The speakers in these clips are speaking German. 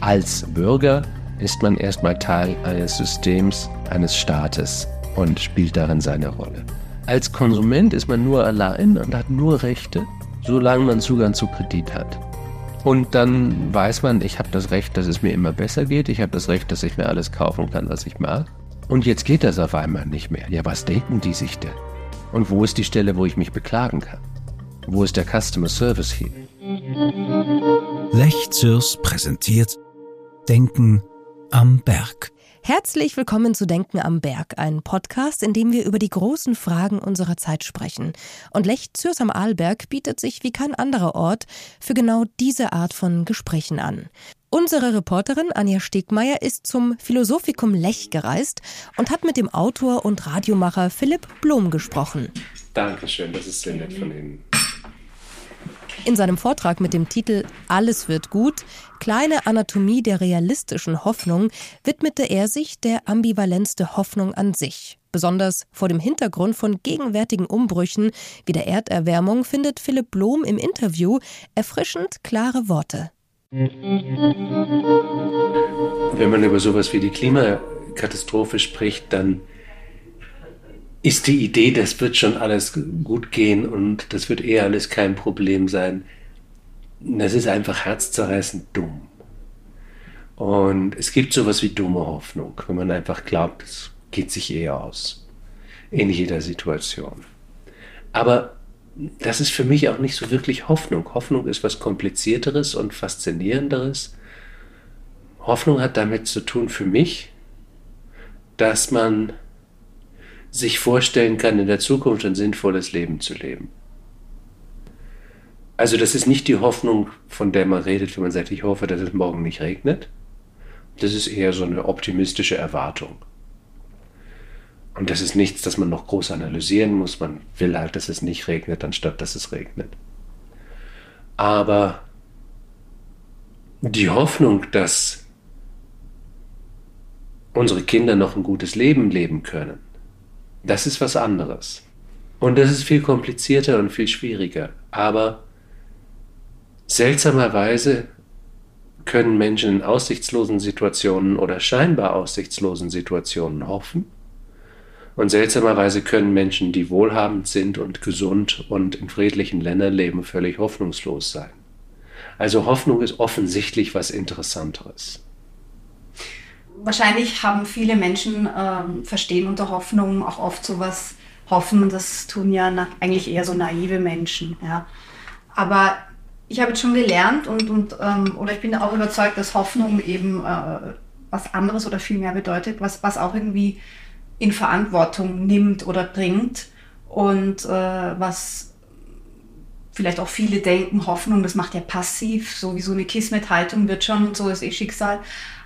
Als Bürger ist man erstmal Teil eines Systems, eines Staates und spielt darin seine Rolle. Als Konsument ist man nur allein und hat nur Rechte, solange man Zugang zu Kredit hat. Und dann weiß man, ich habe das Recht, dass es mir immer besser geht. Ich habe das Recht, dass ich mir alles kaufen kann, was ich mag. Und jetzt geht das auf einmal nicht mehr. Ja, was denken die sich denn? Und wo ist die Stelle, wo ich mich beklagen kann? Wo ist der Customer Service hier? Lech Zürs präsentiert Denken am Berg. Herzlich willkommen zu Denken am Berg, ein Podcast, in dem wir über die großen Fragen unserer Zeit sprechen. Und Lech Zürs am Arlberg bietet sich wie kein anderer Ort für genau diese Art von Gesprächen an. Unsere Reporterin Anja Stegmeier ist zum Philosophikum Lech gereist und hat mit dem Autor und Radiomacher Philipp Blom gesprochen. Dankeschön, das ist sehr nett von Ihnen. In seinem Vortrag mit dem Titel Alles wird gut, kleine Anatomie der realistischen Hoffnung, widmete er sich der Ambivalenz der Hoffnung an sich. Besonders vor dem Hintergrund von gegenwärtigen Umbrüchen wie der Erderwärmung findet Philipp Blom im Interview erfrischend klare Worte. Wenn man über sowas wie die Klimakatastrophe spricht, dann ist die Idee, das wird schon alles gut gehen und das wird eher alles kein Problem sein. Das ist einfach herzzerreißend dumm. Und es gibt sowas wie dumme Hoffnung, wenn man einfach glaubt, es geht sich eher aus. In jeder Situation. Aber das ist für mich auch nicht so wirklich Hoffnung. Hoffnung ist was komplizierteres und faszinierenderes. Hoffnung hat damit zu tun für mich, dass man sich vorstellen kann, in der Zukunft ein sinnvolles Leben zu leben. Also das ist nicht die Hoffnung, von der man redet, wenn man sagt, ich hoffe, dass es morgen nicht regnet. Das ist eher so eine optimistische Erwartung. Und das ist nichts, das man noch groß analysieren muss. Man will halt, dass es nicht regnet, anstatt dass es regnet. Aber die Hoffnung, dass unsere Kinder noch ein gutes Leben leben können, das ist was anderes. Und das ist viel komplizierter und viel schwieriger. Aber seltsamerweise können Menschen in aussichtslosen Situationen oder scheinbar aussichtslosen Situationen hoffen. Und seltsamerweise können Menschen, die wohlhabend sind und gesund und in friedlichen Ländern leben, völlig hoffnungslos sein. Also Hoffnung ist offensichtlich was Interessanteres wahrscheinlich haben viele Menschen ähm, verstehen unter Hoffnung auch oft sowas hoffen. Das tun ja na, eigentlich eher so naive Menschen. Ja. Aber ich habe jetzt schon gelernt und, und ähm, oder ich bin auch überzeugt, dass Hoffnung eben äh, was anderes oder viel mehr bedeutet, was, was auch irgendwie in Verantwortung nimmt oder bringt und äh, was vielleicht auch viele denken, Hoffnung, das macht ja passiv, so wie so eine Kismet-Haltung wird schon, so ist eh Schicksal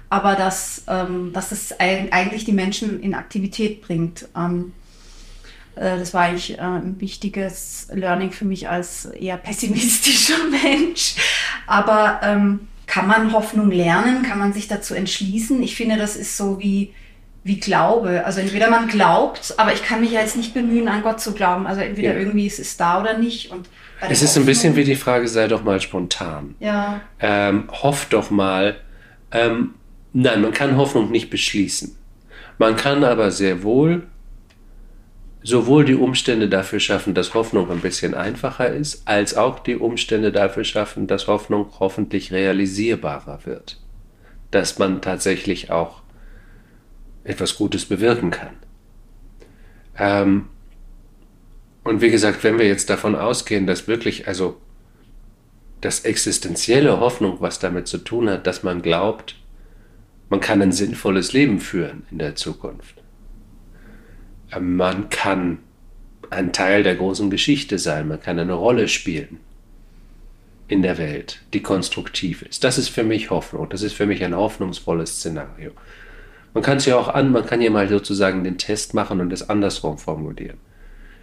aber dass, ähm, dass das eigentlich die Menschen in Aktivität bringt. Ähm, äh, das war eigentlich äh, ein wichtiges Learning für mich als eher pessimistischer Mensch. Aber ähm, kann man Hoffnung lernen? Kann man sich dazu entschließen? Ich finde, das ist so wie, wie Glaube. Also entweder man glaubt, aber ich kann mich ja jetzt nicht bemühen, an Gott zu glauben. Also entweder ja. irgendwie ist es da oder nicht. Und es ist ein bisschen wie die Frage, sei doch mal spontan. Ja. Ähm, hoff doch mal. Ähm, Nein, man kann Hoffnung nicht beschließen. Man kann aber sehr wohl sowohl die Umstände dafür schaffen, dass Hoffnung ein bisschen einfacher ist, als auch die Umstände dafür schaffen, dass Hoffnung hoffentlich realisierbarer wird. Dass man tatsächlich auch etwas Gutes bewirken kann. Ähm, und wie gesagt, wenn wir jetzt davon ausgehen, dass wirklich, also das existenzielle Hoffnung, was damit zu tun hat, dass man glaubt, man kann ein sinnvolles Leben führen in der Zukunft. Ähm, man kann ein Teil der großen Geschichte sein, man kann eine Rolle spielen in der Welt, die konstruktiv ist. Das ist für mich Hoffnung, das ist für mich ein hoffnungsvolles Szenario. Man kann es ja auch an, man kann ja mal sozusagen den Test machen und es andersrum formulieren.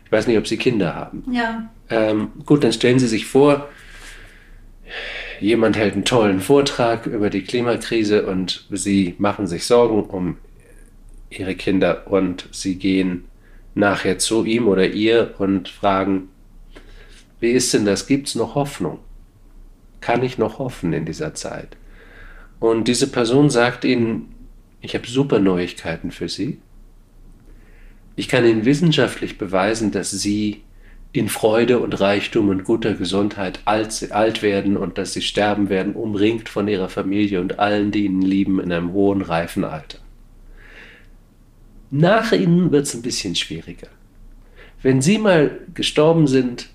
Ich weiß nicht, ob Sie Kinder haben. Ja. Ähm, gut, dann stellen Sie sich vor, jemand hält einen tollen Vortrag über die Klimakrise und sie machen sich Sorgen um ihre Kinder und sie gehen nachher zu ihm oder ihr und fragen, Wie ist denn das? Gibt es noch Hoffnung? Kann ich noch hoffen in dieser Zeit? Und diese Person sagt ihnen, ich habe super Neuigkeiten für Sie. Ich kann Ihnen wissenschaftlich beweisen, dass Sie in Freude und Reichtum und guter Gesundheit alt, alt werden und dass Sie sterben werden, umringt von Ihrer Familie und allen, die Ihnen lieben, in einem hohen, reifen Alter. Nach Ihnen wird es ein bisschen schwieriger. Wenn Sie mal gestorben sind,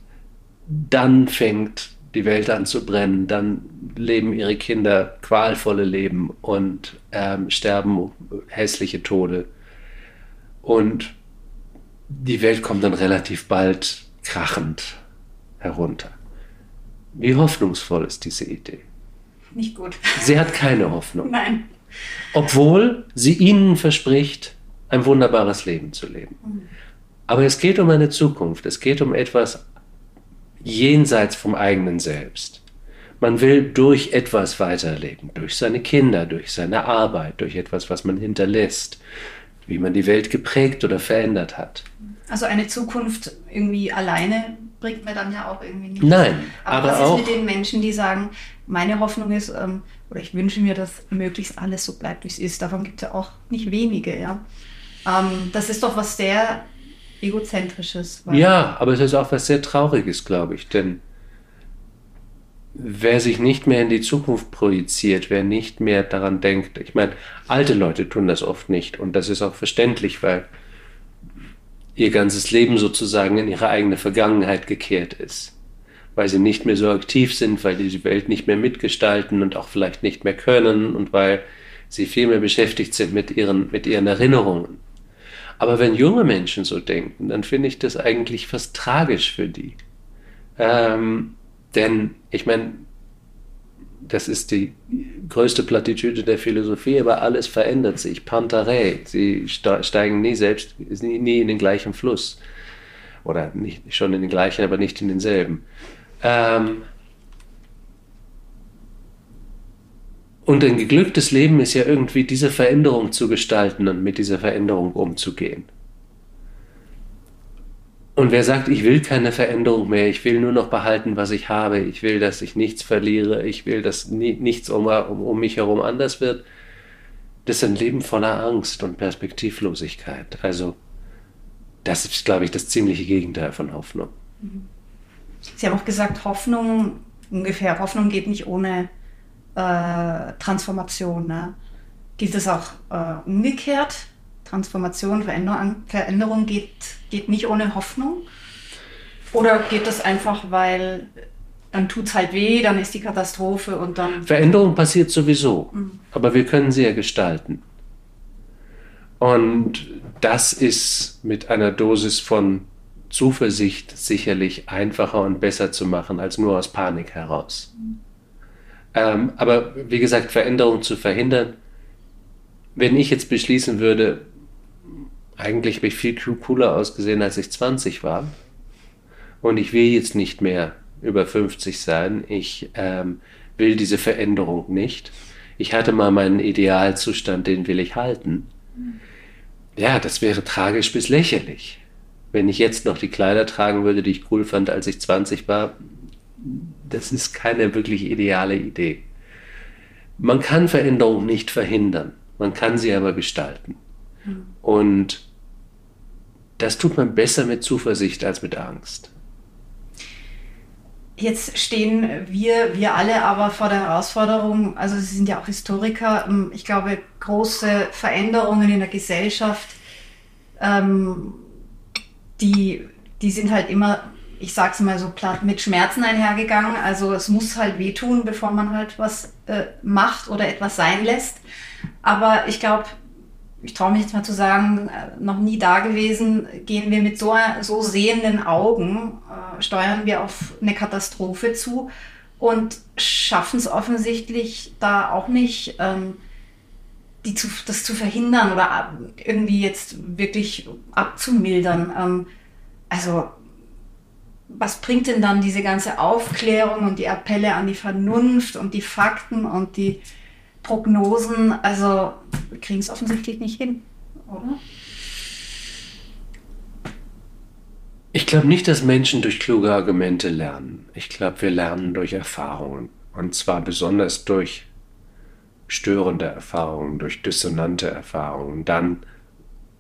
dann fängt die Welt an zu brennen, dann leben ihre Kinder qualvolle Leben und ähm, sterben hässliche Tode. Und die Welt kommt dann relativ bald krachend herunter. Wie hoffnungsvoll ist diese Idee? Nicht gut. Sie hat keine Hoffnung. Nein. Obwohl sie ihnen verspricht, ein wunderbares Leben zu leben. Mhm. Aber es geht um eine Zukunft, es geht um etwas jenseits vom eigenen Selbst. Man will durch etwas weiterleben, durch seine Kinder, durch seine Arbeit, durch etwas, was man hinterlässt, wie man die Welt geprägt oder verändert hat. Also eine Zukunft irgendwie alleine bringt mir dann ja auch irgendwie nicht. Nein, aber, aber was auch, ist mit den Menschen, die sagen, meine Hoffnung ist, ähm, oder ich wünsche mir, dass möglichst alles so bleibt, wie es ist. Davon gibt es ja auch nicht wenige, ja. Ähm, das ist doch was sehr Egozentrisches. Ja, aber es ist auch was sehr Trauriges, glaube ich, denn wer sich nicht mehr in die Zukunft projiziert, wer nicht mehr daran denkt, ich meine, alte Leute tun das oft nicht und das ist auch verständlich, weil ihr ganzes Leben sozusagen in ihre eigene Vergangenheit gekehrt ist, weil sie nicht mehr so aktiv sind, weil die die Welt nicht mehr mitgestalten und auch vielleicht nicht mehr können und weil sie viel mehr beschäftigt sind mit ihren, mit ihren Erinnerungen. Aber wenn junge Menschen so denken, dann finde ich das eigentlich fast tragisch für die. Ähm, denn ich meine, das ist die größte Plattitüde der Philosophie, aber alles verändert sich. Pantarei, sie steigen nie selbst, nie in den gleichen Fluss. Oder nicht, schon in den gleichen, aber nicht in denselben. Ähm, Und ein geglücktes Leben ist ja irgendwie diese Veränderung zu gestalten und mit dieser Veränderung umzugehen. Und wer sagt, ich will keine Veränderung mehr, ich will nur noch behalten, was ich habe, ich will, dass ich nichts verliere, ich will, dass nichts um, um, um mich herum anders wird, das ist ein Leben voller Angst und Perspektivlosigkeit. Also das ist, glaube ich, das ziemliche Gegenteil von Hoffnung. Sie haben auch gesagt, Hoffnung, ungefähr, Hoffnung geht nicht ohne äh, Transformation. Ne? Geht es auch äh, umgekehrt? Transformation, Veränderung, Veränderung geht, geht nicht ohne Hoffnung? Oder geht das einfach, weil dann tut es halt weh, dann ist die Katastrophe und dann. Veränderung passiert sowieso, mhm. aber wir können sie ja gestalten. Und das ist mit einer Dosis von Zuversicht sicherlich einfacher und besser zu machen als nur aus Panik heraus. Mhm. Ähm, aber wie gesagt, Veränderungen zu verhindern, wenn ich jetzt beschließen würde, eigentlich habe ich viel cooler ausgesehen, als ich 20 war. Und ich will jetzt nicht mehr über 50 sein. Ich ähm, will diese Veränderung nicht. Ich hatte mal meinen Idealzustand, den will ich halten. Ja, das wäre tragisch bis lächerlich. Wenn ich jetzt noch die Kleider tragen würde, die ich cool fand, als ich 20 war, das ist keine wirklich ideale Idee. Man kann Veränderung nicht verhindern, man kann sie aber gestalten. Mhm. Und das tut man besser mit Zuversicht als mit Angst. Jetzt stehen wir, wir alle aber vor der Herausforderung, also Sie sind ja auch Historiker, ähm, ich glaube, große Veränderungen in der Gesellschaft, ähm, die, die sind halt immer ich sag's mal so platt, mit Schmerzen einhergegangen. Also es muss halt wehtun, bevor man halt was äh, macht oder etwas sein lässt. Aber ich glaube, ich traue mich jetzt mal zu sagen, äh, noch nie da gewesen, gehen wir mit so, so sehenden Augen, äh, steuern wir auf eine Katastrophe zu und schaffen es offensichtlich da auch nicht, ähm, die zu, das zu verhindern oder irgendwie jetzt wirklich abzumildern. Ähm, also was bringt denn dann diese ganze Aufklärung und die Appelle an die Vernunft und die Fakten und die Prognosen? Also wir kriegen es offensichtlich nicht hin, oder? Ich glaube nicht, dass Menschen durch kluge Argumente lernen. Ich glaube, wir lernen durch Erfahrungen. Und zwar besonders durch störende Erfahrungen, durch dissonante Erfahrungen. Dann,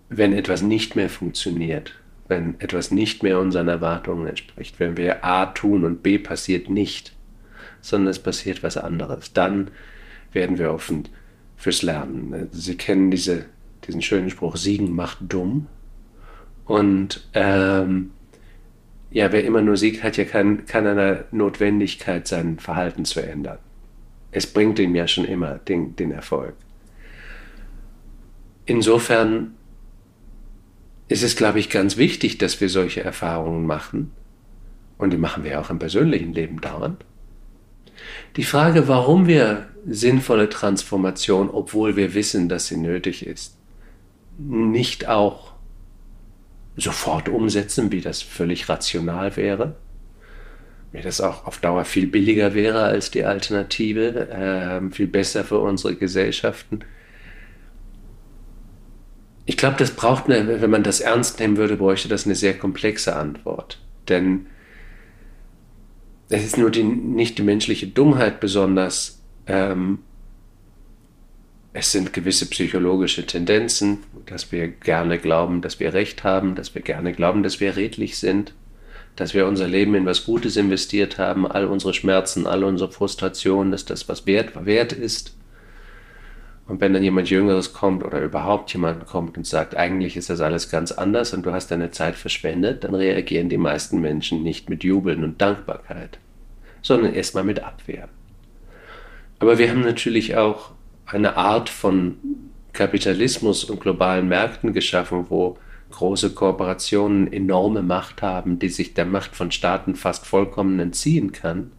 wenn etwas nicht mehr funktioniert, wenn etwas nicht mehr unseren Erwartungen entspricht, wenn wir A tun und B passiert nicht, sondern es passiert was anderes, dann werden wir offen fürs Lernen. Sie kennen diese, diesen schönen Spruch, Siegen macht dumm. Und ähm, ja, wer immer nur siegt, hat ja kein, keinerlei Notwendigkeit, sein Verhalten zu ändern. Es bringt ihm ja schon immer den, den Erfolg. Insofern ist es, glaube ich, ganz wichtig, dass wir solche Erfahrungen machen. Und die machen wir auch im persönlichen Leben dauernd. Die Frage, warum wir sinnvolle Transformation, obwohl wir wissen, dass sie nötig ist, nicht auch sofort umsetzen, wie das völlig rational wäre, wie das auch auf Dauer viel billiger wäre als die Alternative, äh, viel besser für unsere Gesellschaften. Ich glaube, das braucht eine, wenn man das ernst nehmen würde, bräuchte das eine sehr komplexe Antwort. Denn es ist nur die, nicht die menschliche Dummheit besonders, ähm, es sind gewisse psychologische Tendenzen, dass wir gerne glauben, dass wir Recht haben, dass wir gerne glauben, dass wir redlich sind, dass wir unser Leben in was Gutes investiert haben, all unsere Schmerzen, all unsere Frustrationen, dass das was wert, wert ist. Und wenn dann jemand Jüngeres kommt oder überhaupt jemand kommt und sagt, eigentlich ist das alles ganz anders und du hast deine Zeit verschwendet, dann reagieren die meisten Menschen nicht mit Jubeln und Dankbarkeit, sondern erstmal mit Abwehr. Aber wir haben natürlich auch eine Art von Kapitalismus und globalen Märkten geschaffen, wo große Kooperationen enorme Macht haben, die sich der Macht von Staaten fast vollkommen entziehen kann.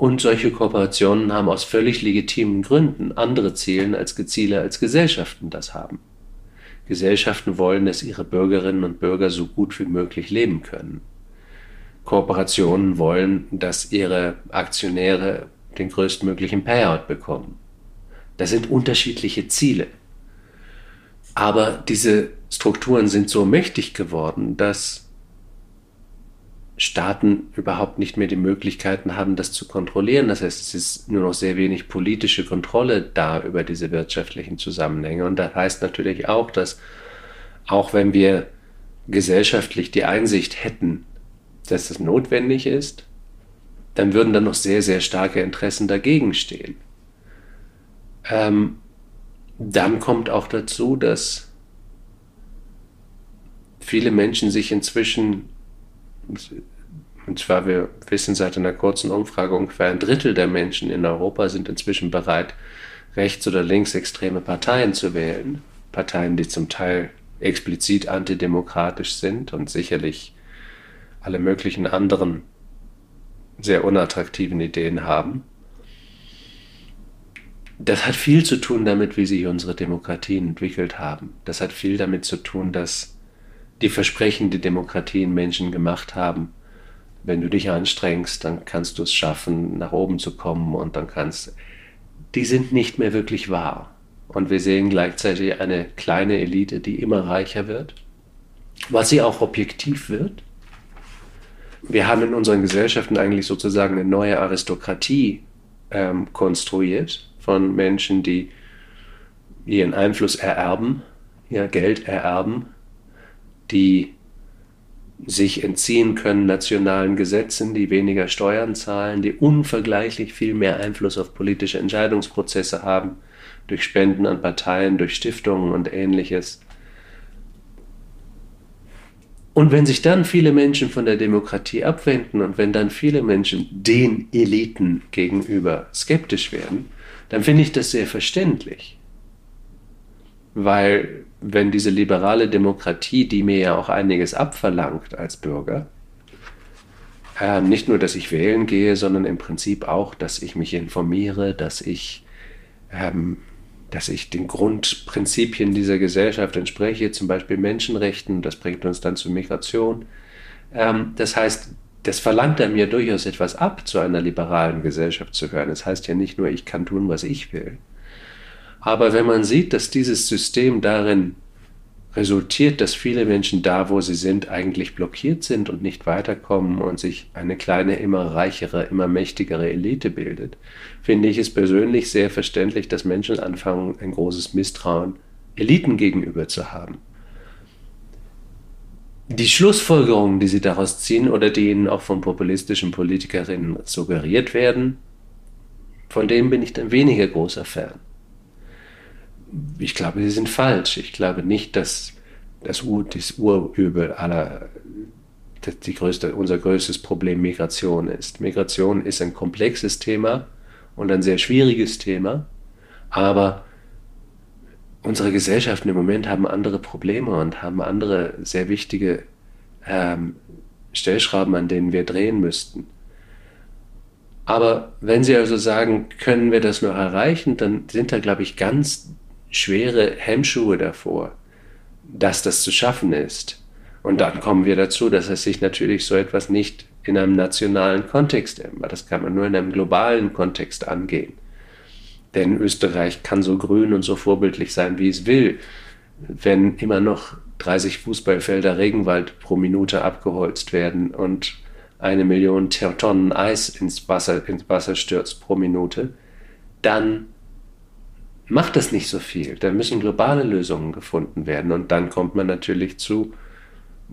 Und solche Kooperationen haben aus völlig legitimen Gründen andere Ziele als Ziele als Gesellschaften das haben. Gesellschaften wollen, dass ihre Bürgerinnen und Bürger so gut wie möglich leben können. Kooperationen wollen, dass ihre Aktionäre den größtmöglichen Payout bekommen. Das sind unterschiedliche Ziele. Aber diese Strukturen sind so mächtig geworden, dass Staaten überhaupt nicht mehr die Möglichkeiten haben, das zu kontrollieren. Das heißt, es ist nur noch sehr wenig politische Kontrolle da über diese wirtschaftlichen Zusammenhänge. Und das heißt natürlich auch, dass auch wenn wir gesellschaftlich die Einsicht hätten, dass es notwendig ist, dann würden dann noch sehr, sehr starke Interessen dagegen stehen. Ähm, dann kommt auch dazu, dass viele Menschen sich inzwischen, und zwar wir wissen seit einer kurzen Umfrage, ungefähr ein Drittel der Menschen in Europa sind inzwischen bereit, rechts- oder linksextreme Parteien zu wählen. Parteien, die zum Teil explizit antidemokratisch sind und sicherlich alle möglichen anderen sehr unattraktiven Ideen haben das hat viel zu tun damit, wie sich unsere Demokratien entwickelt haben. Das hat viel damit zu tun, dass die Versprechen, die Demokratien Menschen gemacht haben, wenn du dich anstrengst, dann kannst du es schaffen, nach oben zu kommen und dann kannst, die sind nicht mehr wirklich wahr. Und wir sehen gleichzeitig eine kleine Elite, die immer reicher wird, was sie auch objektiv wird. Wir haben in unseren Gesellschaften eigentlich sozusagen eine neue Aristokratie ähm, konstruiert, von Menschen, die ihren Einfluss ererben, ihr Geld ererben, die sich entziehen können nationalen Gesetzen, die weniger Steuern zahlen, die unvergleichlich viel mehr Einfluss auf politische Entscheidungsprozesse haben, durch Spenden an Parteien, durch Stiftungen und ähnliches. Und wenn sich dann viele Menschen von der Demokratie abwenden und wenn dann viele Menschen den Eliten gegenüber skeptisch werden, dann finde ich das sehr verständlich. Weil wenn diese liberale Demokratie, die mir ja auch einiges abverlangt als Bürger, äh, nicht nur, dass ich wählen gehe, sondern im Prinzip auch, dass ich mich informiere, dass ich, ähm, dass ich den Grundprinzipien dieser Gesellschaft entspreche, zum Beispiel Menschenrechten, das bringt uns dann zur Migration. Ähm, das heißt, das verlangt er mir durchaus etwas ab, zu einer liberalen Gesellschaft zu gehören. Das heißt ja nicht nur, ich kann tun, was ich will. Aber wenn man sieht, dass dieses System darin resultiert, dass viele Menschen da, wo sie sind, eigentlich blockiert sind und nicht weiterkommen und sich eine kleine, immer reichere, immer mächtigere Elite bildet, finde ich es persönlich sehr verständlich, dass Menschen anfangen, ein großes Misstrauen Eliten gegenüber zu haben. Die Schlussfolgerungen, die sie daraus ziehen oder die ihnen auch von populistischen Politikerinnen suggeriert werden, von denen bin ich dann weniger großer Fan ich glaube, sie sind falsch. Ich glaube nicht, dass das, Ur, das Urübel aller, die größte, unser größtes Problem Migration ist. Migration ist ein komplexes Thema und ein sehr schwieriges Thema, aber unsere Gesellschaften im Moment haben andere Probleme und haben andere sehr wichtige ähm, Stellschrauben, an denen wir drehen müssten. Aber wenn Sie also sagen, können wir das noch erreichen, dann sind da, glaube ich, ganz schwere Hemmschuhe davor, dass das zu schaffen ist. Und dann kommen wir dazu, dass es sich natürlich so etwas nicht in einem nationalen Kontext, das kann man nur in einem globalen Kontext angehen. Denn Österreich kann so grün und so vorbildlich sein, wie es will. Wenn immer noch 30 Fußballfelder Regenwald pro Minute abgeholzt werden und eine Million Tonnen Eis ins Wasser, ins Wasser stürzt pro Minute, dann macht das nicht so viel. Da müssen globale Lösungen gefunden werden. Und dann kommt man natürlich zu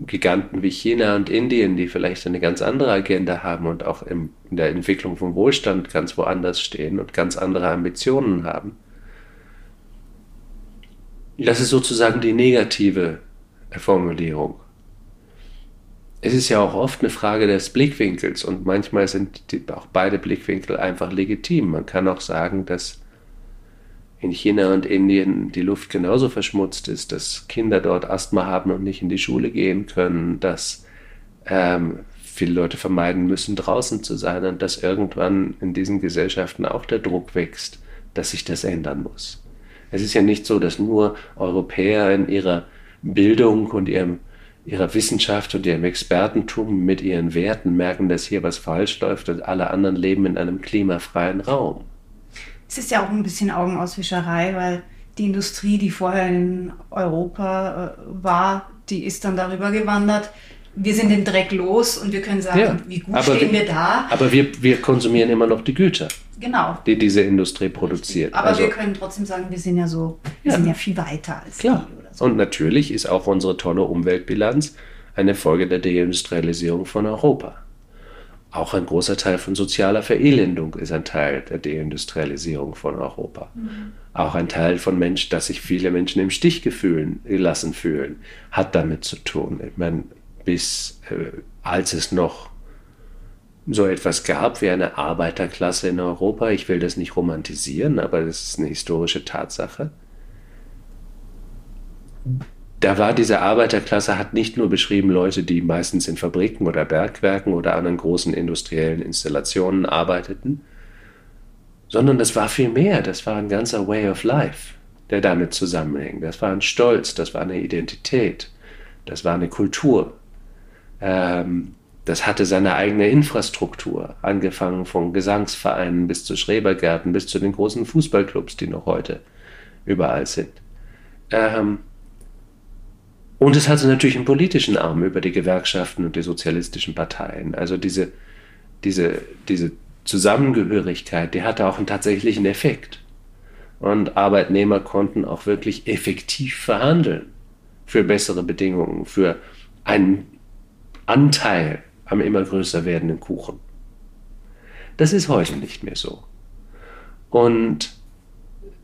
Giganten wie China und Indien, die vielleicht eine ganz andere Agenda haben und auch in der Entwicklung von Wohlstand ganz woanders stehen und ganz andere Ambitionen haben. Das ist sozusagen die negative Formulierung. Es ist ja auch oft eine Frage des Blickwinkels und manchmal sind auch beide Blickwinkel einfach legitim. Man kann auch sagen, dass in China und Indien die Luft genauso verschmutzt ist, dass Kinder dort Asthma haben und nicht in die Schule gehen können, dass ähm, viele Leute vermeiden müssen, draußen zu sein und dass irgendwann in diesen Gesellschaften auch der Druck wächst, dass sich das ändern muss. Es ist ja nicht so, dass nur Europäer in ihrer Bildung und ihrem, ihrer Wissenschaft und ihrem Expertentum mit ihren Werten merken, dass hier was falsch läuft und alle anderen leben in einem klimafreien Raum. Es ist ja auch ein bisschen Augenauswischerei, weil die Industrie, die vorher in Europa äh, war, die ist dann darüber gewandert. Wir sind den Dreck los und wir können sagen, ja, wie gut stehen wir, wir, da. Aber wir, wir konsumieren immer noch die Güter. Genau. Die diese Industrie produziert. Aber also, wir können trotzdem sagen, wir sind ja so, wir ja. sind ja viel weiter als Klar. die. Oder so. Und natürlich ist auch unsere tolle Umweltbilanz eine Folge der Deindustrialisierung von Europa. Auch ein großer Teil von sozialer Verelendung ist ein Teil der Deindustrialisierung von Europa. Mhm. Auch ein Teil von Menschen, dass sich viele Menschen im Stich gefühlen, gelassen fühlen, hat damit zu tun. Ich meine, bis äh, als es noch so etwas gab wie eine Arbeiterklasse in Europa, ich will das nicht romantisieren, aber das ist eine historische Tatsache da war diese Arbeiterklasse, hat nicht nur beschrieben Leute, die meistens in Fabriken oder Bergwerken oder anderen großen industriellen Installationen arbeiteten, sondern das war viel mehr. Das war ein ganzer Way of Life, der damit zusammenhängt. Das war ein Stolz, das war eine Identität, das war eine Kultur. Ähm, das hatte seine eigene Infrastruktur, angefangen von Gesangsvereinen bis zu Schrebergärten, bis zu den großen Fußballclubs, die noch heute überall sind. Ähm, und es hatte natürlich einen politischen Arm über die Gewerkschaften und die sozialistischen Parteien. Also diese, diese, diese Zusammengehörigkeit, die hatte auch einen tatsächlichen Effekt. Und Arbeitnehmer konnten auch wirklich effektiv verhandeln für bessere Bedingungen, für einen Anteil am immer größer werdenden Kuchen. Das ist heute nicht mehr so. Und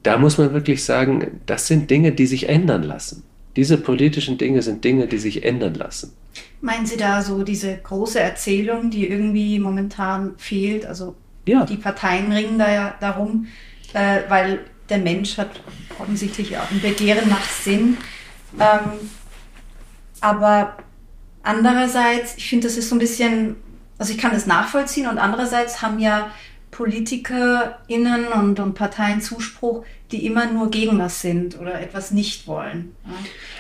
da muss man wirklich sagen, das sind Dinge, die sich ändern lassen. Diese politischen Dinge sind Dinge, die sich ändern lassen. Meinen Sie da so diese große Erzählung, die irgendwie momentan fehlt? Also ja. die Parteien ringen da ja darum, äh, weil der Mensch hat offensichtlich auch ein Begehren nach Sinn. Ähm, aber andererseits, ich finde, das ist so ein bisschen, also ich kann das nachvollziehen und andererseits haben ja PolitikerInnen und, und Parteien Zuspruch, die immer nur gegen was sind oder etwas nicht wollen.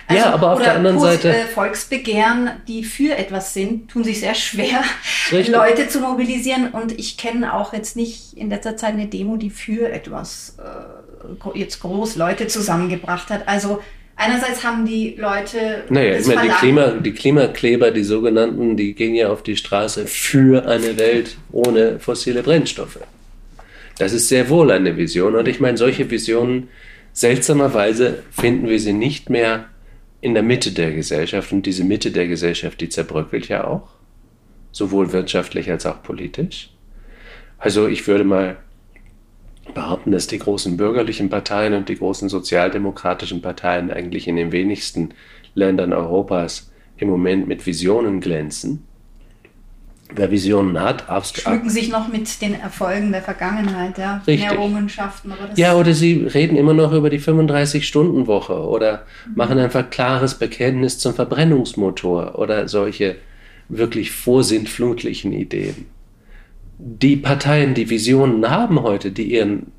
Also, ja, aber auf der anderen Seite. Äh, Volksbegehren, die für etwas sind, tun sich sehr schwer. Leute zu mobilisieren. Und ich kenne auch jetzt nicht in letzter Zeit eine Demo, die für etwas äh, jetzt groß Leute zusammengebracht hat. Also einerseits haben die Leute. Naja, ich meine, die, Klima, die Klimakleber, die sogenannten, die gehen ja auf die Straße für eine Welt ohne fossile Brennstoffe. Das ist sehr wohl eine Vision. Und ich meine, solche Visionen, seltsamerweise finden wir sie nicht mehr in der Mitte der Gesellschaft. Und diese Mitte der Gesellschaft, die zerbröckelt ja auch, sowohl wirtschaftlich als auch politisch. Also ich würde mal behaupten, dass die großen bürgerlichen Parteien und die großen sozialdemokratischen Parteien eigentlich in den wenigsten Ländern Europas im Moment mit Visionen glänzen. Wer Visionen hat, abst- schmücken sich noch mit den Erfolgen der Vergangenheit, ja. Richtig. Errungenschaften, aber das ja, oder sie reden immer noch über die 35-Stunden-Woche oder machen einfach klares Bekenntnis zum Verbrennungsmotor oder solche wirklich vorsintflutlichen Ideen. Die Parteien, die Visionen haben heute, die ihren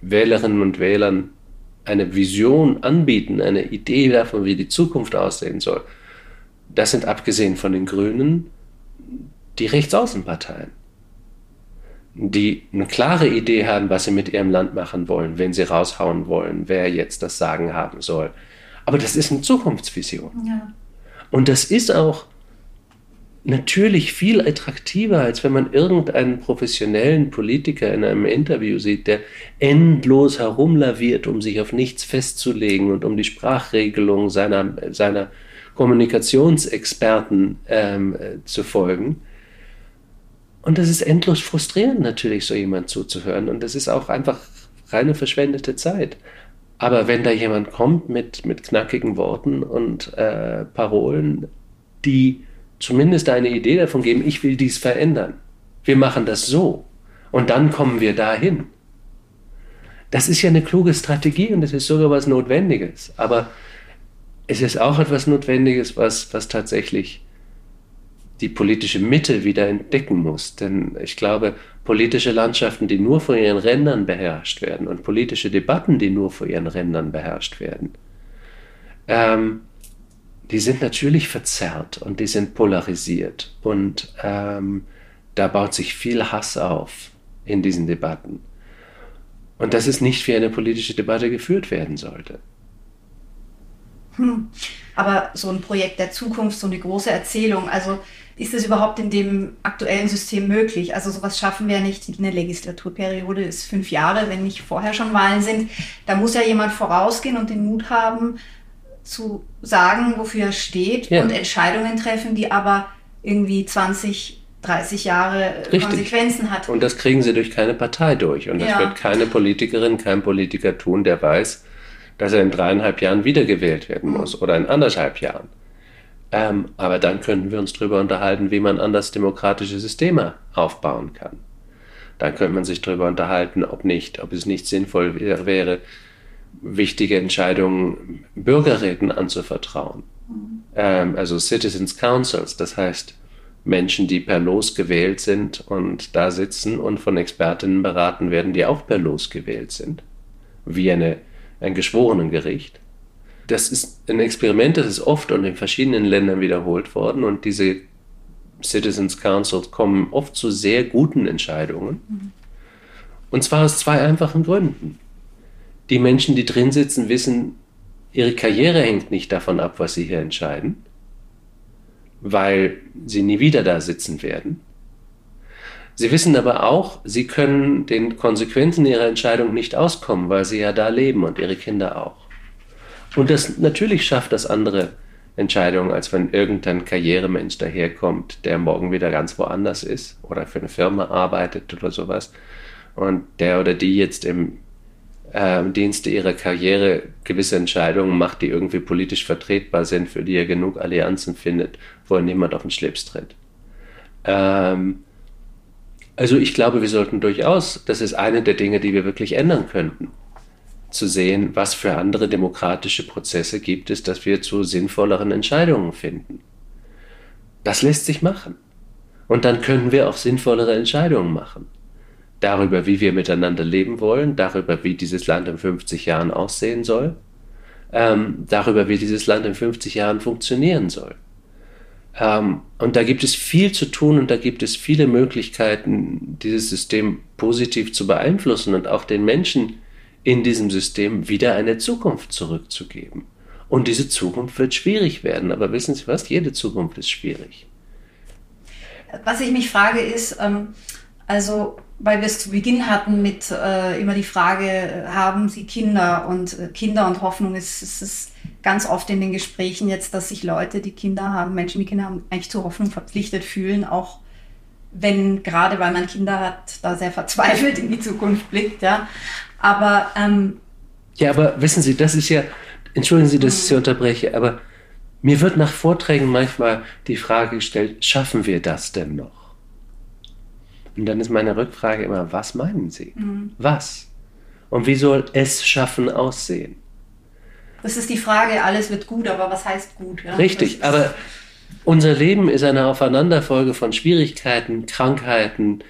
Wählerinnen und Wählern eine Vision anbieten, eine Idee davon, wie die Zukunft aussehen soll, das sind abgesehen von den Grünen die Rechtsaußenparteien die eine klare Idee haben, was sie mit ihrem Land machen wollen, wenn sie raushauen wollen, wer jetzt das Sagen haben soll. Aber das ist eine Zukunftsvision. ja. Und das ist auch natürlich viel attraktiver, als wenn man irgendeinen professionellen Politiker in einem Interview sieht, der endlos herumlaviert, um sich auf nichts festzulegen und um die Sprachregelung seiner, seiner Kommunikationsexperten ähm, äh, zu folgen. Und das ist endlos frustrierend natürlich, so jemand zuzuhören. Und das ist auch einfach reine verschwendete Zeit. Aber wenn da jemand kommt mit, mit knackigen Worten und äh, Parolen, die zumindest eine Idee davon geben, ich will dies verändern. Wir machen das so. Und dann kommen wir dahin. Das ist ja eine kluge Strategie und es ist sogar was Notwendiges. Aber es ist auch etwas Notwendiges, was, was tatsächlich die politische Mitte wieder entdecken muss. Denn ich glaube, politische Landschaften, die nur vor ihren Rändern beherrscht werden und politische Debatten, die nur vor ihren Rändern beherrscht werden, ähm, die sind natürlich verzerrt und die sind polarisiert. Und ähm, da baut sich viel Hass auf in diesen Debatten. Und das ist nicht wie eine politische Debatte geführt werden sollte. Aber so ein Projekt der Zukunft, so eine große Erzählung, also ist es überhaupt in dem aktuellen System möglich? Also sowas schaffen wir ja nicht. Eine Legislaturperiode ist fünf Jahre, wenn nicht vorher schon Wahlen sind. Da muss ja jemand vorausgehen und den Mut haben, zu sagen, wofür er steht Ja. und Entscheidungen treffen, die aber irgendwie 20, 30 Jahre Richtig. Konsequenzen hat. Und das kriegen sie durch keine Partei durch. Und das Ja. wird keine Politikerin, kein Politiker tun, der weiß, dass er in dreieinhalb Jahren wiedergewählt werden muss oder in anderthalb Jahren. Ähm, aber dann könnten wir uns darüber unterhalten, wie man anders demokratische Systeme aufbauen kann. Dann könnte man sich darüber unterhalten, ob nicht, ob es nicht sinnvoll wär- wäre, wichtige Entscheidungen Bürgerräten anzuvertrauen. Ähm, also Citizens Councils, das heißt Menschen, die per Los gewählt sind und da sitzen und von Expertinnen beraten werden, die auch per Los gewählt sind, wie eine, ein Geschworenengericht. Das ist ein Experiment, das ist oft und in verschiedenen Ländern wiederholt worden und diese Citizens Councils kommen oft zu sehr guten Entscheidungen. Und zwar aus zwei einfachen Gründen. Die Menschen, die drin sitzen, wissen, ihre Karriere hängt nicht davon ab, was sie hier entscheiden, weil sie nie wieder da sitzen werden. Sie wissen aber auch, sie können den Konsequenzen ihrer Entscheidung nicht auskommen, weil sie ja da leben und ihre Kinder auch. Und das natürlich schafft das andere Entscheidungen, als wenn irgendein Karrieremensch daherkommt, der morgen wieder ganz woanders ist oder für eine Firma arbeitet oder sowas und der oder die jetzt im äh, Dienste ihrer Karriere gewisse Entscheidungen macht, die irgendwie politisch vertretbar sind, für die er genug Allianzen findet, wo er niemand auf den Schlips tritt. Ähm, also ich glaube, wir sollten durchaus, das ist eine der Dinge, die wir wirklich ändern könnten, zu sehen, was für andere demokratische Prozesse gibt es, dass wir zu sinnvolleren Entscheidungen finden. Das lässt sich machen. Und dann können wir auch sinnvollere Entscheidungen machen darüber, wie wir miteinander leben wollen, darüber, wie dieses Land in 50 Jahren aussehen soll, ähm, darüber, wie dieses Land in 50 Jahren funktionieren soll. Ähm, und da gibt es viel zu tun und da gibt es viele Möglichkeiten, dieses System positiv zu beeinflussen und auch den Menschen in diesem System wieder eine Zukunft zurückzugeben. Und diese Zukunft wird schwierig werden. Aber wissen Sie was? Jede Zukunft ist schwierig. Was ich mich frage ist, ähm, also weil wir es zu Beginn hatten mit äh, immer die Frage, haben Sie Kinder? Und äh, Kinder und Hoffnung ist, ist, ist ganz oft in den Gesprächen jetzt, dass sich Leute, die Kinder haben, Menschen, die Kinder haben, eigentlich zur Hoffnung verpflichtet fühlen, auch wenn gerade weil man Kinder hat, da sehr verzweifelt in die Zukunft blickt, ja. Aber ähm, ja, aber wissen Sie, das ist ja, entschuldigen Sie, dass ich Sie mhm. unterbreche, aber mir wird nach Vorträgen manchmal die Frage gestellt, schaffen wir das denn noch? Und dann ist meine Rückfrage immer, was meinen Sie? Mhm. Was? Und wie soll es schaffen aussehen? Das ist die Frage, alles wird gut, aber was heißt gut? Ja? Richtig, aber unser Leben ist eine Aufeinanderfolge von Schwierigkeiten, Krankheiten,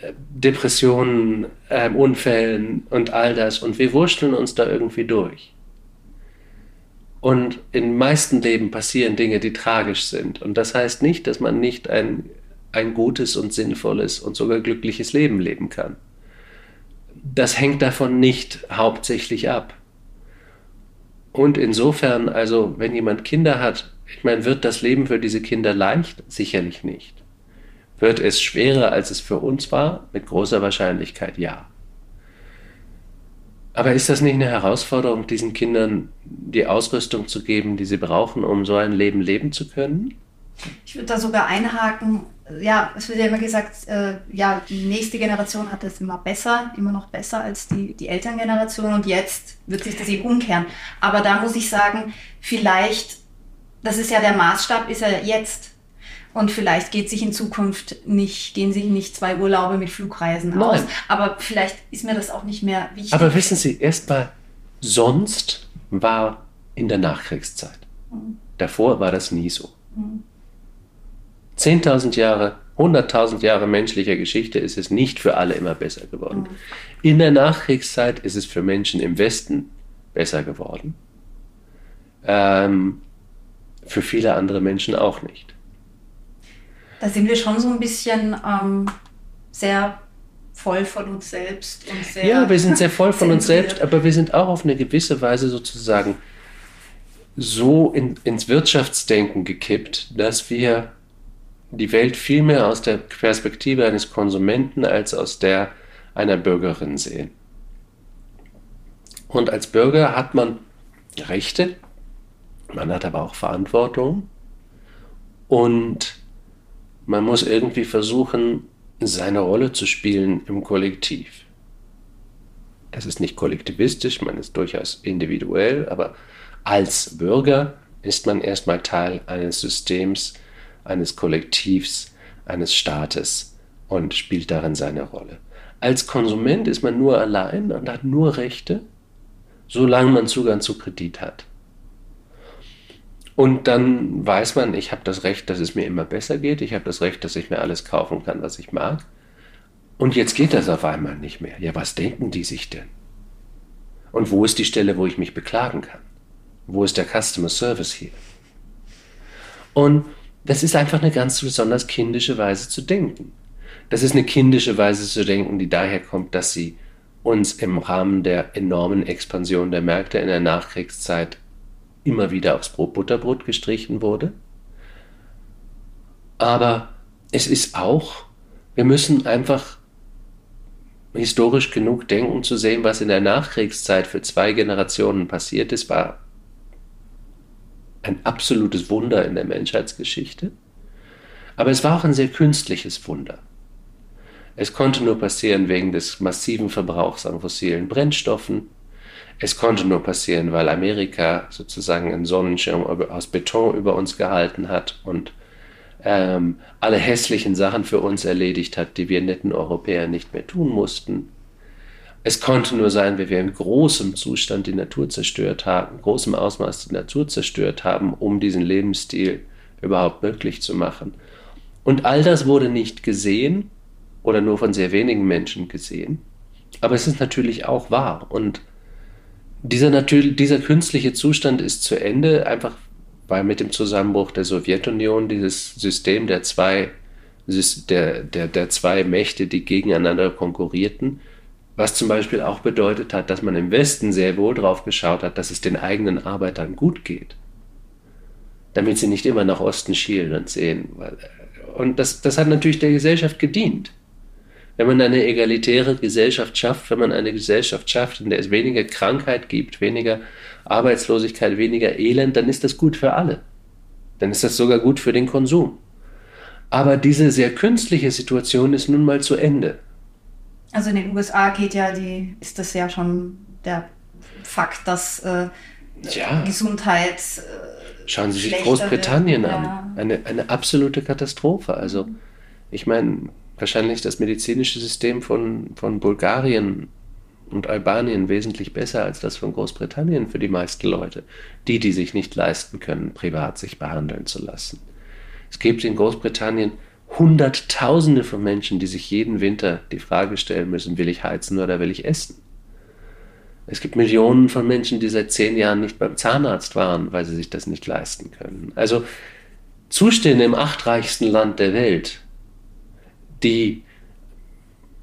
äh, Depressionen, äh, Unfällen und all das. Und wir wurschteln uns da irgendwie durch. Und in meisten Leben passieren Dinge, die tragisch sind. Und das heißt nicht, dass man nicht ein ein gutes und sinnvolles und sogar glückliches Leben leben kann. Das hängt davon nicht hauptsächlich ab. Und insofern, also wenn jemand Kinder hat, ich meine, wird das Leben für diese Kinder leicht? Sicherlich nicht. Wird es schwerer, als es für uns war? Mit großer Wahrscheinlichkeit ja. Aber ist das nicht eine Herausforderung, diesen Kindern die Ausrüstung zu geben, die sie brauchen, um so ein Leben leben zu können? Ich würde da sogar einhaken, ja, es wird ja immer gesagt, äh, ja, die nächste Generation hat es immer besser, immer noch besser als die, die Elterngeneration und jetzt wird sich das eben umkehren. Aber da muss ich sagen, vielleicht, das ist ja der Maßstab, ist ja jetzt. Und vielleicht geht sich in Zukunft nicht, gehen sich nicht zwei Urlaube mit Flugreisen Nein. aus. Aber vielleicht ist mir das auch nicht mehr wichtig. Aber wissen Sie, erstmal, sonst war in der Nachkriegszeit. Mhm. Davor war das nie so. Mhm. 10.000 Jahre, 100.000 Jahre menschlicher Geschichte ist es nicht für alle immer besser geworden. Mhm. In der Nachkriegszeit ist es für Menschen im Westen besser geworden. Ähm, für viele andere Menschen auch nicht. Da sind wir schon so ein bisschen ähm, sehr voll von uns selbst. Ja, wir sind sehr voll von uns selbst, aber wir sind auch auf eine gewisse Weise sozusagen so in, ins Wirtschaftsdenken gekippt, dass wir die Welt viel mehr aus der Perspektive eines Konsumenten als aus der einer Bürgerin sehen. Und als Bürger hat man Rechte, man hat aber auch Verantwortung und man muss irgendwie versuchen, seine Rolle zu spielen im Kollektiv. Das ist nicht kollektivistisch, man ist durchaus individuell, aber als Bürger ist man erstmal Teil eines Systems, eines Kollektivs, eines Staates und spielt darin seine Rolle. Als Konsument ist man nur allein und hat nur Rechte, solange man Zugang zu Kredit hat. Und dann weiß man, ich habe das Recht, dass es mir immer besser geht, ich habe das Recht, dass ich mir alles kaufen kann, was ich mag. Und jetzt geht das auf einmal nicht mehr. Ja, was denken die sich denn? Und wo ist die Stelle, wo ich mich beklagen kann? Wo ist der Customer Service hier? Und das ist einfach eine ganz besonders kindische Weise zu denken. Das ist eine kindische Weise zu denken, die daher kommt, dass sie uns im Rahmen der enormen Expansion der Märkte in der Nachkriegszeit immer wieder aufs Brot Butterbrot gestrichen wurde. Aber es ist auch, wir müssen einfach historisch genug denken zu sehen, was in der Nachkriegszeit für zwei Generationen passiert ist, war ein absolutes Wunder in der Menschheitsgeschichte. Aber es war auch ein sehr künstliches Wunder. Es konnte nur passieren wegen des massiven Verbrauchs an fossilen Brennstoffen. Es konnte nur passieren, weil Amerika sozusagen einen Sonnenschirm aus Beton über uns gehalten hat und ähm, alle hässlichen Sachen für uns erledigt hat, die wir netten Europäer nicht mehr tun mussten. Es konnte nur sein, weil wir in großem Zustand die Natur zerstört haben, großem Ausmaß die Natur zerstört haben, um diesen Lebensstil überhaupt möglich zu machen. Und all das wurde nicht gesehen oder nur von sehr wenigen Menschen gesehen. Aber es ist natürlich auch wahr. Und dieser, dieser künstliche Zustand ist zu Ende, einfach weil mit dem Zusammenbruch der Sowjetunion dieses System der zwei, der, der, der zwei Mächte, die gegeneinander konkurrierten, Was zum Beispiel auch bedeutet hat, dass man im Westen sehr wohl drauf geschaut hat, dass es den eigenen Arbeitern gut geht. Damit sie nicht immer nach Osten schielen und sehen. Und das, das hat natürlich der Gesellschaft gedient. Wenn man eine egalitäre Gesellschaft schafft, wenn man eine Gesellschaft schafft, in der es weniger Krankheit gibt, weniger Arbeitslosigkeit, weniger Elend, dann ist das gut für alle. Dann ist das sogar gut für den Konsum. Aber diese sehr künstliche Situation ist nun mal zu Ende. Also in den USA geht ja die, ist das ja schon der Fakt, dass äh, ja. Gesundheit. Äh, Schauen Sie sich Großbritannien wird. an. Ja. Eine, eine absolute Katastrophe. Also, ich meine, wahrscheinlich das medizinische System von, von Bulgarien und Albanien wesentlich besser als das von Großbritannien für die meisten Leute. Die, die sich nicht leisten können, privat sich behandeln zu lassen. Es gibt in Großbritannien Hunderttausende von Menschen, die sich jeden Winter die Frage stellen müssen, will ich heizen oder will ich essen? Es gibt Millionen von Menschen, die seit zehn Jahren nicht beim Zahnarzt waren, weil sie sich das nicht leisten können. Also Zustände im achtreichsten Land der Welt, die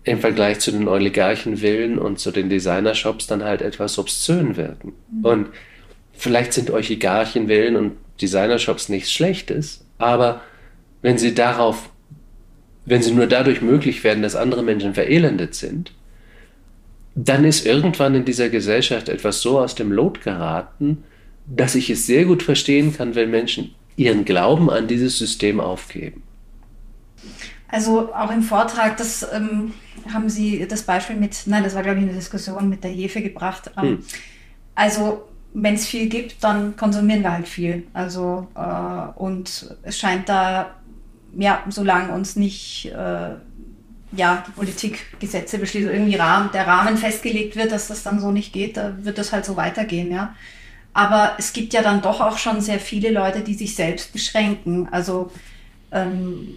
im Vergleich zu den Oligarchenvillen und zu den Designershops dann halt etwas obszön wirken. Mhm. Und vielleicht sind Oligarchenvillen und Designershops nichts Schlechtes, aber wenn sie darauf wenn sie nur dadurch möglich werden, dass andere Menschen verelendet sind, dann ist irgendwann in dieser Gesellschaft etwas so aus dem Lot geraten, dass ich es sehr gut verstehen kann, wenn Menschen ihren Glauben an dieses System aufgeben. Also auch im Vortrag, das ähm, haben Sie das Beispiel mit, nein, das war glaube ich eine Diskussion mit der Hefe gebracht. Ähm, hm. Also wenn es viel gibt, dann konsumieren wir halt viel. Also äh, und es scheint da ja, solange uns nicht äh, ja, die Politik Gesetze beschließt, irgendwie Rahmen, der Rahmen festgelegt wird, dass das dann so nicht geht, da wird das halt so weitergehen, ja. Aber es gibt ja dann doch auch schon sehr viele Leute, die sich selbst beschränken. Also ähm,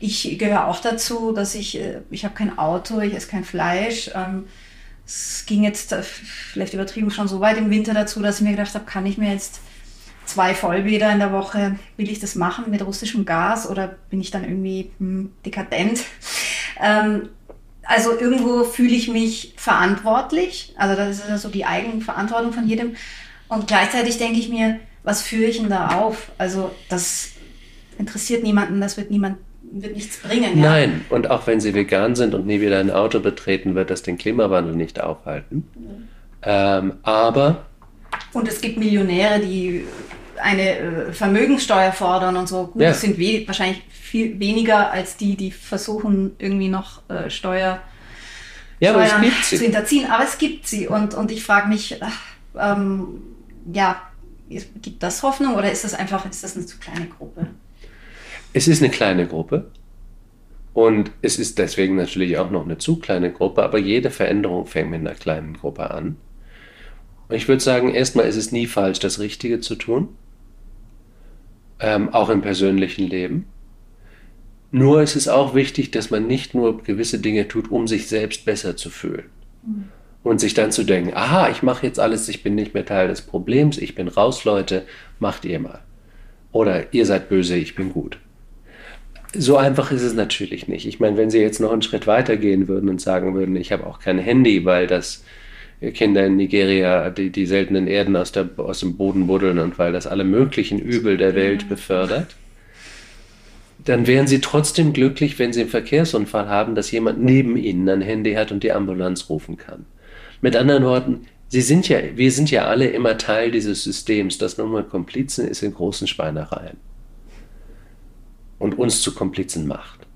ich gehöre auch dazu, dass ich, äh, ich habe kein Auto, ich esse kein Fleisch. Ähm, es ging jetzt äh, vielleicht übertrieben schon so weit im Winter dazu, dass ich mir gedacht habe, kann ich mir jetzt zwei Vollbäder in der Woche, will ich das machen mit russischem Gas oder bin ich dann irgendwie hm, dekadent? Ähm, also irgendwo fühle ich mich verantwortlich. Also das ist ja so die Eigenverantwortung von jedem. Und gleichzeitig denke ich mir, was führe ich denn da auf? Also das interessiert niemanden, das wird niemand wird nichts bringen. Ja? Nein, und auch wenn sie vegan sind und nie wieder ein Auto betreten, wird das den Klimawandel nicht aufhalten. Mhm. Ähm, aber und es gibt Millionäre, die eine äh, Vermögenssteuer fordern und so. Gut, ja. das sind we wahrscheinlich viel weniger als die, die versuchen, irgendwie noch äh, Steuer, ja, Steuern zu hinterziehen. Aber es gibt sie. Und, und ich frage mich, ach, ähm, ja, gibt das Hoffnung oder ist das einfach, ist das eine zu kleine Gruppe? Es ist eine kleine Gruppe. Und es ist deswegen natürlich auch noch eine zu kleine Gruppe, aber jede Veränderung fängt mit einer kleinen Gruppe an. Ich würde sagen, erstmal ist es nie falsch, das Richtige zu tun ähm, auch im persönlichen Leben. Nur ist es auch wichtig, dass man nicht nur gewisse Dinge tut, um sich selbst besser zu fühlen. Mhm. Und sich dann zu denken, aha, ich mache jetzt alles, ich bin nicht mehr Teil des Problems, ich bin raus, Leute, macht ihr mal. Oder ihr seid böse, ich bin gut. So einfach ist es natürlich nicht. Ich meine, wenn Sie jetzt noch einen Schritt weiter gehen würden und sagen würden, ich habe auch kein Handy, weil das Kinder in Nigeria die, die seltenen Erden aus, der, aus dem Boden buddeln und weil das alle möglichen Übel der Welt befördert, dann wären sie trotzdem glücklich, wenn sie einen Verkehrsunfall haben, dass jemand neben ihnen ein Handy hat und die Ambulanz rufen kann. Mit anderen Worten, sie sind ja, wir sind ja alle immer Teil dieses Systems, das nun mal Komplizen ist in großen Schweinereien und uns zu Komplizen macht.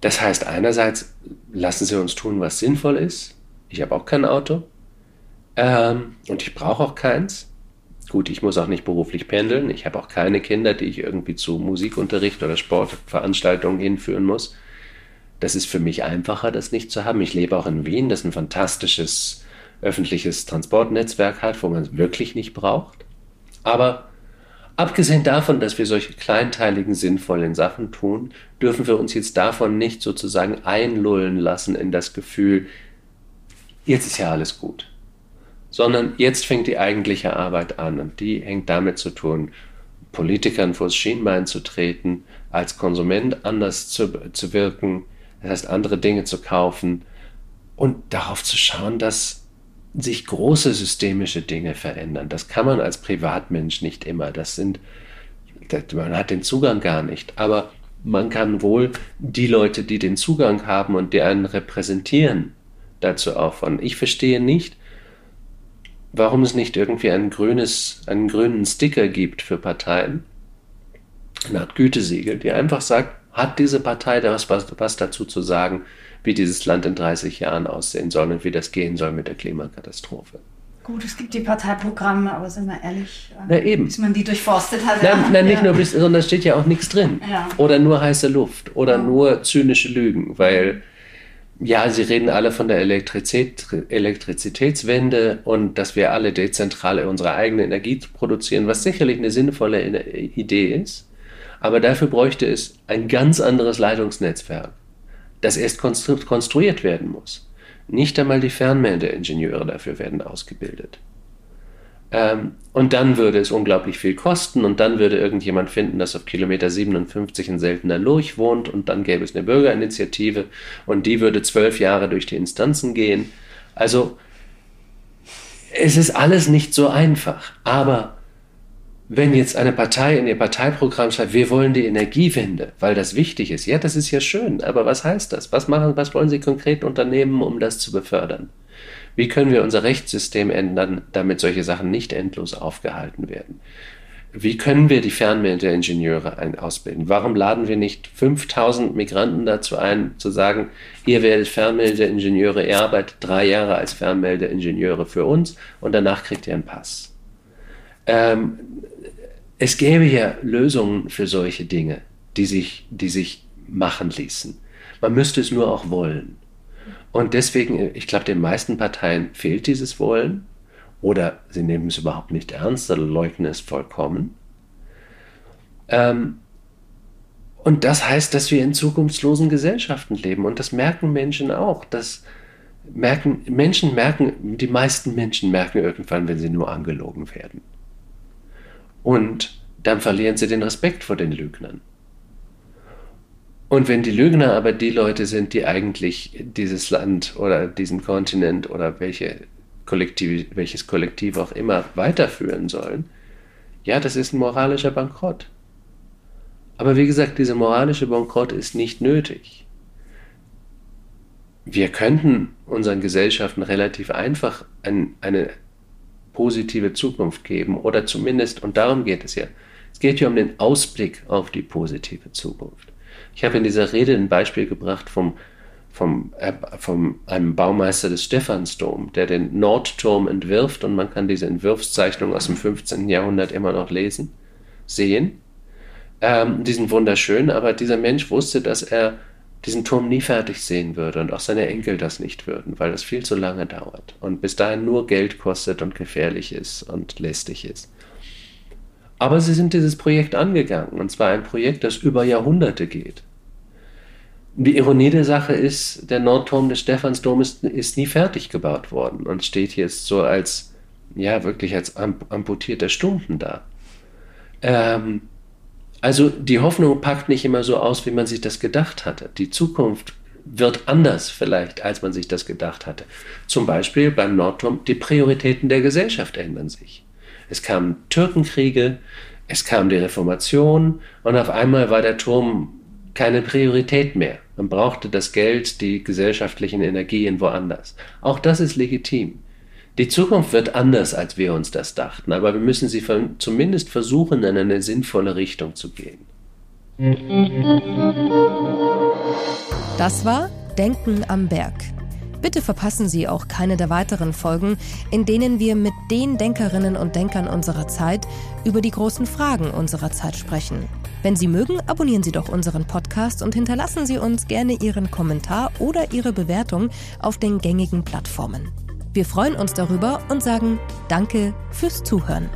Das heißt, einerseits lassen sie uns tun, was sinnvoll ist, ich habe auch kein Auto. Ähm, und ich brauche auch keins. Gut, ich muss auch nicht beruflich pendeln. Ich habe auch keine Kinder, die ich irgendwie zu Musikunterricht oder Sportveranstaltungen hinführen muss. Das ist für mich einfacher, das nicht zu haben. Ich lebe auch in Wien, das ein fantastisches öffentliches Transportnetzwerk hat, wo man es wirklich nicht braucht. Aber abgesehen davon, dass wir solche kleinteiligen, sinnvollen Sachen tun, dürfen wir uns jetzt davon nicht sozusagen einlullen lassen in das Gefühl, jetzt ist ja alles gut. Sondern jetzt fängt die eigentliche Arbeit an und die hängt damit zu tun, Politikern vors Schienbein zu treten, als Konsument anders zu, zu wirken, das heißt andere Dinge zu kaufen und darauf zu schauen, dass sich große systemische Dinge verändern. Das kann man als Privatmensch nicht immer. Das sind, man hat den Zugang gar nicht. Aber man kann wohl die Leute, die den Zugang haben und die einen repräsentieren, dazu auffordern. Ich verstehe nicht, warum es nicht irgendwie ein grünes, einen grünen Sticker gibt für Parteien, eine Art Gütesiegel, die einfach sagt, hat diese Partei da was, was dazu zu sagen, wie dieses Land in 30 Jahren aussehen soll und wie das gehen soll mit der Klimakatastrophe. Gut, es gibt die Parteiprogramme, aber sind wir ehrlich, na eben. bis man die durchforstet hat. Nein, nein nicht ja. nur, bis, sondern da steht ja auch nichts drin. Ja. Oder nur heiße Luft oder ja. nur zynische Lügen, weil ja, sie reden alle von der Elektrizität, Elektrizitätswende und dass wir alle dezentral unsere eigene Energie produzieren, was sicherlich eine sinnvolle Idee ist. Aber dafür bräuchte es ein ganz anderes Leitungsnetzwerk, das erst konstruiert werden muss. Nicht einmal die Fernmeldeingenieure dafür werden ausgebildet. Ähm, und dann würde es unglaublich viel kosten und dann würde irgendjemand finden, dass auf Kilometer 57 ein seltener Lurch wohnt und dann gäbe es eine Bürgerinitiative und die würde zwölf Jahre durch die Instanzen gehen. Also es ist alles nicht so einfach, aber wenn jetzt eine Partei in ihr Parteiprogramm schreibt, wir wollen die Energiewende, weil das wichtig ist, ja, das ist ja schön, aber was heißt das? Was machen, was wollen Sie konkret unternehmen, um das zu befördern? Wie können wir unser Rechtssystem ändern, damit solche Sachen nicht endlos aufgehalten werden? Wie können wir die Fernmeldeingenieure ausbilden? Warum laden wir nicht 5000 Migranten dazu ein, zu sagen, ihr werdet Fernmeldeingenieure, ihr arbeitet drei Jahre als Fernmeldeingenieure für uns und danach kriegt ihr einen Pass? Ähm, es gäbe ja Lösungen für solche Dinge, die sich, die sich machen ließen. Man müsste es nur auch wollen. Und deswegen, ich glaube, den meisten Parteien fehlt dieses Wollen oder sie nehmen es überhaupt nicht ernst oder leugnen es vollkommen. Ähm, und das heißt, dass wir in zukunftslosen Gesellschaften leben. Und das merken Menschen auch. Das merken, Menschen merken, die meisten Menschen merken irgendwann, wenn sie nur angelogen werden. Und dann verlieren sie den Respekt vor den Lügnern. Und wenn die Lügner aber die Leute sind, die eigentlich dieses Land oder diesen Kontinent oder welche Kollektiv, welches Kollektiv auch immer weiterführen sollen, ja, das ist ein moralischer Bankrott. Aber wie gesagt, dieser moralische Bankrott ist nicht nötig. Wir könnten unseren Gesellschaften relativ einfach ein, eine positive Zukunft geben oder zumindest, und darum geht es ja, es geht ja um den Ausblick auf die positive Zukunft. Ich habe in dieser Rede ein Beispiel gebracht vom, vom, äh, vom einem Baumeister des Stephansdom, der den Nordturm entwirft und man kann diese Entwurfszeichnung aus dem 15. Jahrhundert immer noch lesen, sehen. Ähm, die sind wunderschön, aber dieser Mensch wusste, dass er diesen Turm nie fertig sehen würde und auch seine Enkel das nicht würden, weil das viel zu lange dauert und bis dahin nur Geld kostet und gefährlich ist und lästig ist. Aber sie sind dieses Projekt angegangen und zwar ein Projekt, das über Jahrhunderte geht. Die Ironie der Sache ist, der Nordturm des Stephansdoms ist, ist nie fertig gebaut worden und steht jetzt so als, ja, wirklich als amputierter Stumpen da. Ähm, also die Hoffnung packt nicht immer so aus, wie man sich das gedacht hatte. Die Zukunft wird anders vielleicht, als man sich das gedacht hatte. Zum Beispiel beim Nordturm, die Prioritäten der Gesellschaft ändern sich. Es kamen Türkenkriege, es kam die Reformation und auf einmal war der Turm keine Priorität mehr. Man brauchte das Geld, die gesellschaftlichen Energien woanders. Auch das ist legitim. Die Zukunft wird anders, als wir uns das dachten, aber wir müssen sie zumindest versuchen, in eine sinnvolle Richtung zu gehen. Das war Denken am Berg. Bitte verpassen Sie auch keine der weiteren Folgen, in denen wir mit den Denkerinnen und Denkern unserer Zeit über die großen Fragen unserer Zeit sprechen. Wenn Sie mögen, abonnieren Sie doch unseren Podcast und hinterlassen Sie uns gerne Ihren Kommentar oder Ihre Bewertung auf den gängigen Plattformen. Wir freuen uns darüber und sagen Danke fürs Zuhören.